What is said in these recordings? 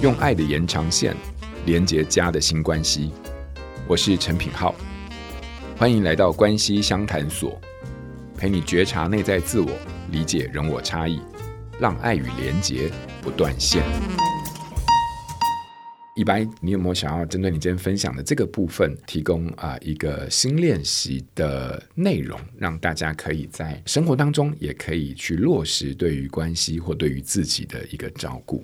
用爱的延长线连接家的新关系。我是陈品浩，欢迎来到关系相谈所，陪你觉察内在自我，理解人我差异，让爱与连结不断线。一般，你有没有想要针对你今天分享的这个部分，提供啊、一个新练习的内容，让大家可以在生活当中也可以去落实对于关系或对于自己的一个照顾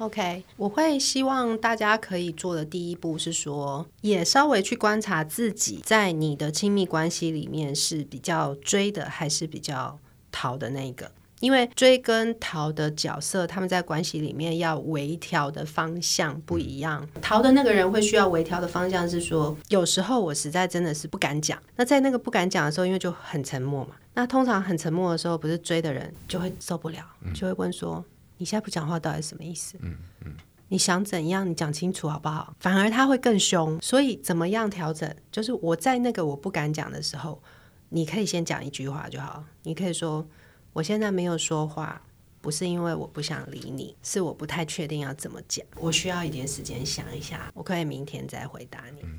？OK，我会希望大家可以做的第一步是说，也稍微去观察自己在你的亲密关系里面是比较追的，还是比较逃的那一个。因为追跟逃的角色，他们在关系里面要微调的方向不一样。逃的那个人会需要微调的方向是说，有时候我实在真的是不敢讲。那在那个不敢讲的时候，因为就很沉默嘛。那通常很沉默的时候，不是追的人就会受不了，就会问说：“你现在不讲话到底是什么意思？嗯嗯，你想怎样？你讲清楚好不好？”反而他会更凶。所以怎么样调整？就是我在那个我不敢讲的时候，你可以先讲一句话就好。你可以说。我现在没有说话，不是因为我不想理你，是我不太确定要怎么讲。我需要一点时间想一下，我可以明天再回答你。嗯、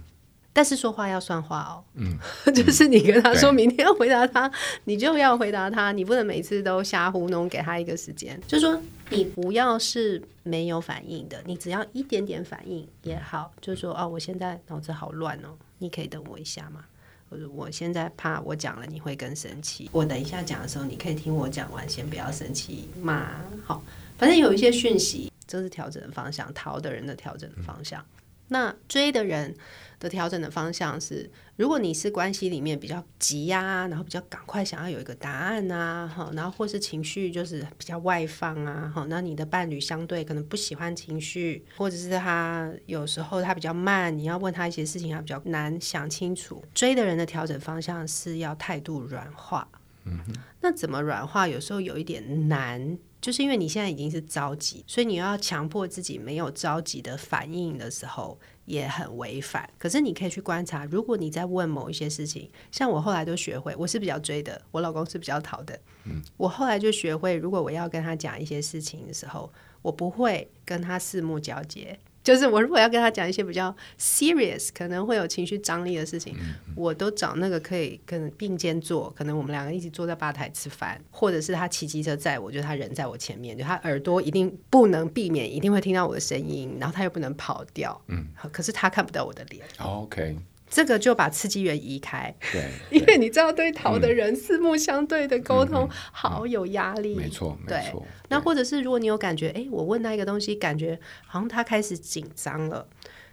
但是说话要算话哦，嗯，就是你跟他说明天要回答他，你就要回答他，你不能每次都瞎糊弄，给他一个时间。就说你不要是没有反应的，你只要一点点反应也好。就是说哦，我现在脑子好乱哦，你可以等我一下吗？我现在怕我讲了你会更生气。我等一下讲的时候，你可以听我讲完，先不要生气嘛。好，反正有一些讯息，这是调整的方向，逃的人的调整的方向。那追的人的调整的方向是，如果你是关系里面比较急呀、啊，然后比较赶快想要有一个答案啊，哈，然后或是情绪就是比较外放啊，哈，那你的伴侣相对可能不喜欢情绪，或者是他有时候他比较慢，你要问他一些事情，他比较难想清楚。追的人的调整方向是要态度软化，嗯，那怎么软化？有时候有一点难。就是因为你现在已经是着急，所以你要强迫自己没有着急的反应的时候，也很违反。可是你可以去观察，如果你在问某一些事情，像我后来都学会，我是比较追的，我老公是比较逃的。嗯，我后来就学会，如果我要跟他讲一些事情的时候，我不会跟他四目交接。就是我如果要跟他讲一些比较 serious，可能会有情绪张力的事情，我都找那个可以跟并肩坐，可能我们两个一起坐在吧台吃饭，或者是他骑机车载我，就他人在我前面，就他耳朵一定不能避免，一定会听到我的声音，然后他又不能跑掉，嗯，可是他看不到我的脸。哦，OK。这个就把刺激源移开，对，对，因为你知道，对逃的人、嗯、四目相对的沟通好有压力，没错，没错。那或者是如果你有感觉，哎，我问他一个东西，感觉好像他开始紧张了，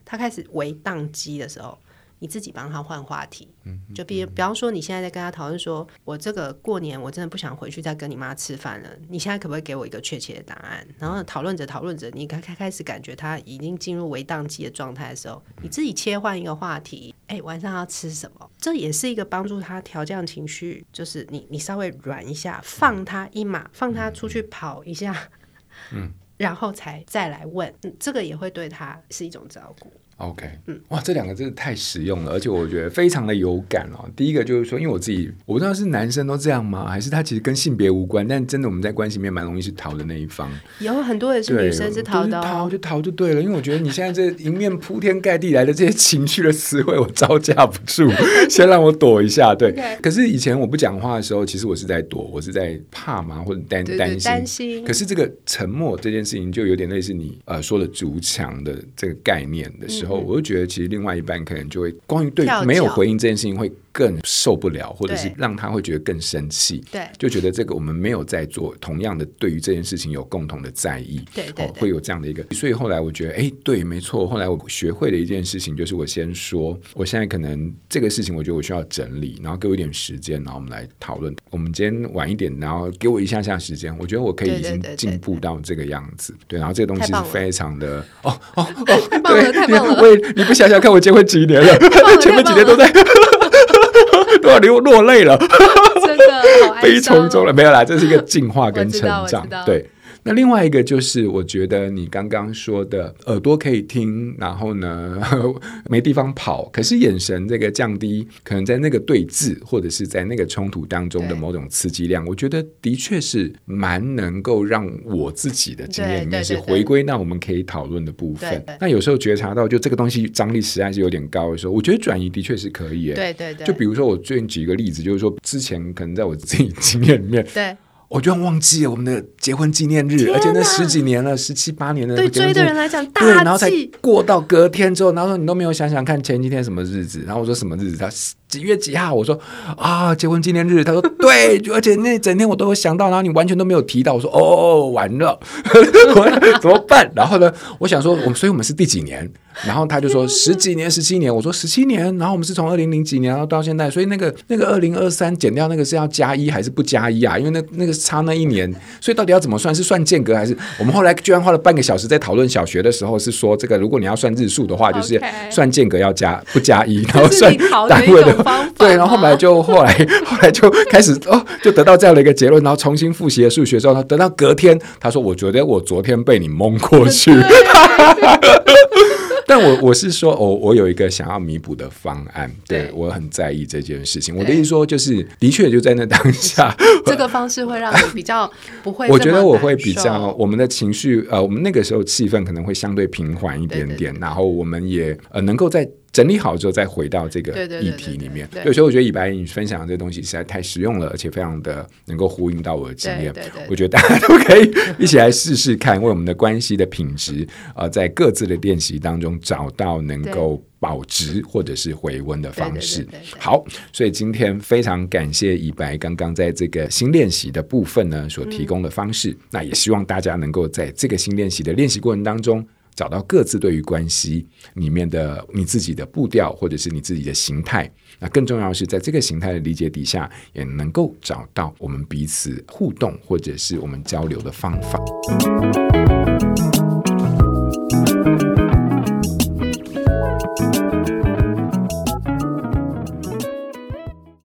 他开始为宕机的时候。你自己帮他换话题，就比比方说，你现在在跟他讨论说，我这个过年我真的不想回去再跟你妈吃饭了，你现在可不可以给我一个确切的答案？然后讨论着讨论着，你开开开始感觉他已经进入微宕机的状态的时候，你自己切换一个话题，哎，晚上要吃什么？这也是一个帮助他调降情绪，就是你你稍微软一下，放他一马，放他出去跑一下，嗯，然后才再来问，这个也会对他是一种照顾。OK，嗯，哇，这两个真的太实用了，而且我觉得非常的有感哦。第一个就是说，因为我自己我不知道是男生都这样吗，还是他其实跟性别无关，但真的我们在关系里面蛮容易是逃的那一方。有很多也是女生是逃的，哦，逃就逃就对了。因为我觉得你现在这迎面铺天盖地来的这些情绪的词汇，我招架不住，先让我躲一下。对.可是以前我不讲话的时候，其实我是在躲，我是在怕嘛，或者担担心。担心。可是这个沉默这件事情，就有点类似你呃说的筑墙的这个概念的时候。我就觉得，其实另外一半可能就会关于对没有回应这件事情会更受不了，或者是让他会觉得更生气。对，就觉得这个我们没有在做同样的，对于这件事情有共同的在意。对对，对，哦，会有这样的一个。所以后来我觉得，哎，对，没错。后来我学会的一件事情就是，我先说，我现在可能这个事情，我觉得我需要整理，然后给我一点时间，然后我们来讨论。我们今天晚一点，然后给我一下下时间，我觉得我可以已经进步到这个样子。对，对，对，对，对，然后这个东西是非常的哦哦 哦，太棒了，太棒了。我也你不想想看，我结婚几年了，前面 几年都在。都要流落泪了，真的 悲从中来，没有啦，这是一个进化跟成长，对。那另外一个就是，我觉得你刚刚说的耳朵可以听，然后呢 没地方跑，可是眼神这个降低，可能在那个对峙或者是在那个冲突当中的某种刺激量，我觉得的确是蛮能够让我自己的经验里面是回归到我们可以讨论的部分。那有时候觉察到就这个东西张力实在是有点高的时候，我觉得转移的确是可以。对对对。就比如说我最近举一个例子，就是说之前可能在我自己经验里面。对。我居然忘记了我们的结婚纪念日，而且那十几年了，十七八年的。对追的人来讲，大对，然后才过到隔天之后，然后说你都没有想想看前几天什么日子，然后我说什么日子？他几月几号？我说啊，结婚纪念日。他说 对，而且那整天我都有想到，然后你完全都没有提到。我说哦，完了，怎么办？然后呢，我想说我们，所以我们是第几年？然后他就说十几年、十七年。我说十七年。然后我们是从二零零几年然后到现在，所以那个那个二零二三减掉那个是要加一还是不加一啊？因为那那个差那一年，所以到底要怎么算？是算间隔还是？我们后来居然花了半个小时在讨论小学的时候，是说这个如果你要算日数的话，就是算间隔要加不加一，然后算单位的对。然后后来就后来后来就开始哦，就得到这样的一个结论，然后重新复习了数学之后，他等到隔天，他说：“我觉得我昨天被你蒙过去。”但我我是说，我我有一个想要弥补的方案，对，对我很在意这件事情。我的意思说，就是的确就在那当下，这个方式会让你比较不会。我觉得我会比较，我们的情绪呃，我们那个时候气氛可能会相对平缓一点点，对对对，然后我们也呃能够在。整理好之后再回到这个议题里面。有时候我觉得以白你分享的这东西实在太实用了，而且非常的能够呼应到我的经验。我觉得大家都可以一起来试试看，为我们的关系的品质呃，在各自的练习当中找到能够保值或者是回温的方式。好，所以今天非常感谢以白刚刚在这个新练习的部分呢所提供的方式。嗯、那也希望大家能够在这个新练习的练习过程当中。找到各自对于关系里面的你自己的步调或者是你自己的形态那更重要是在这个形态的理解底下也能够找到我们彼此互动或者是我们交流的方法。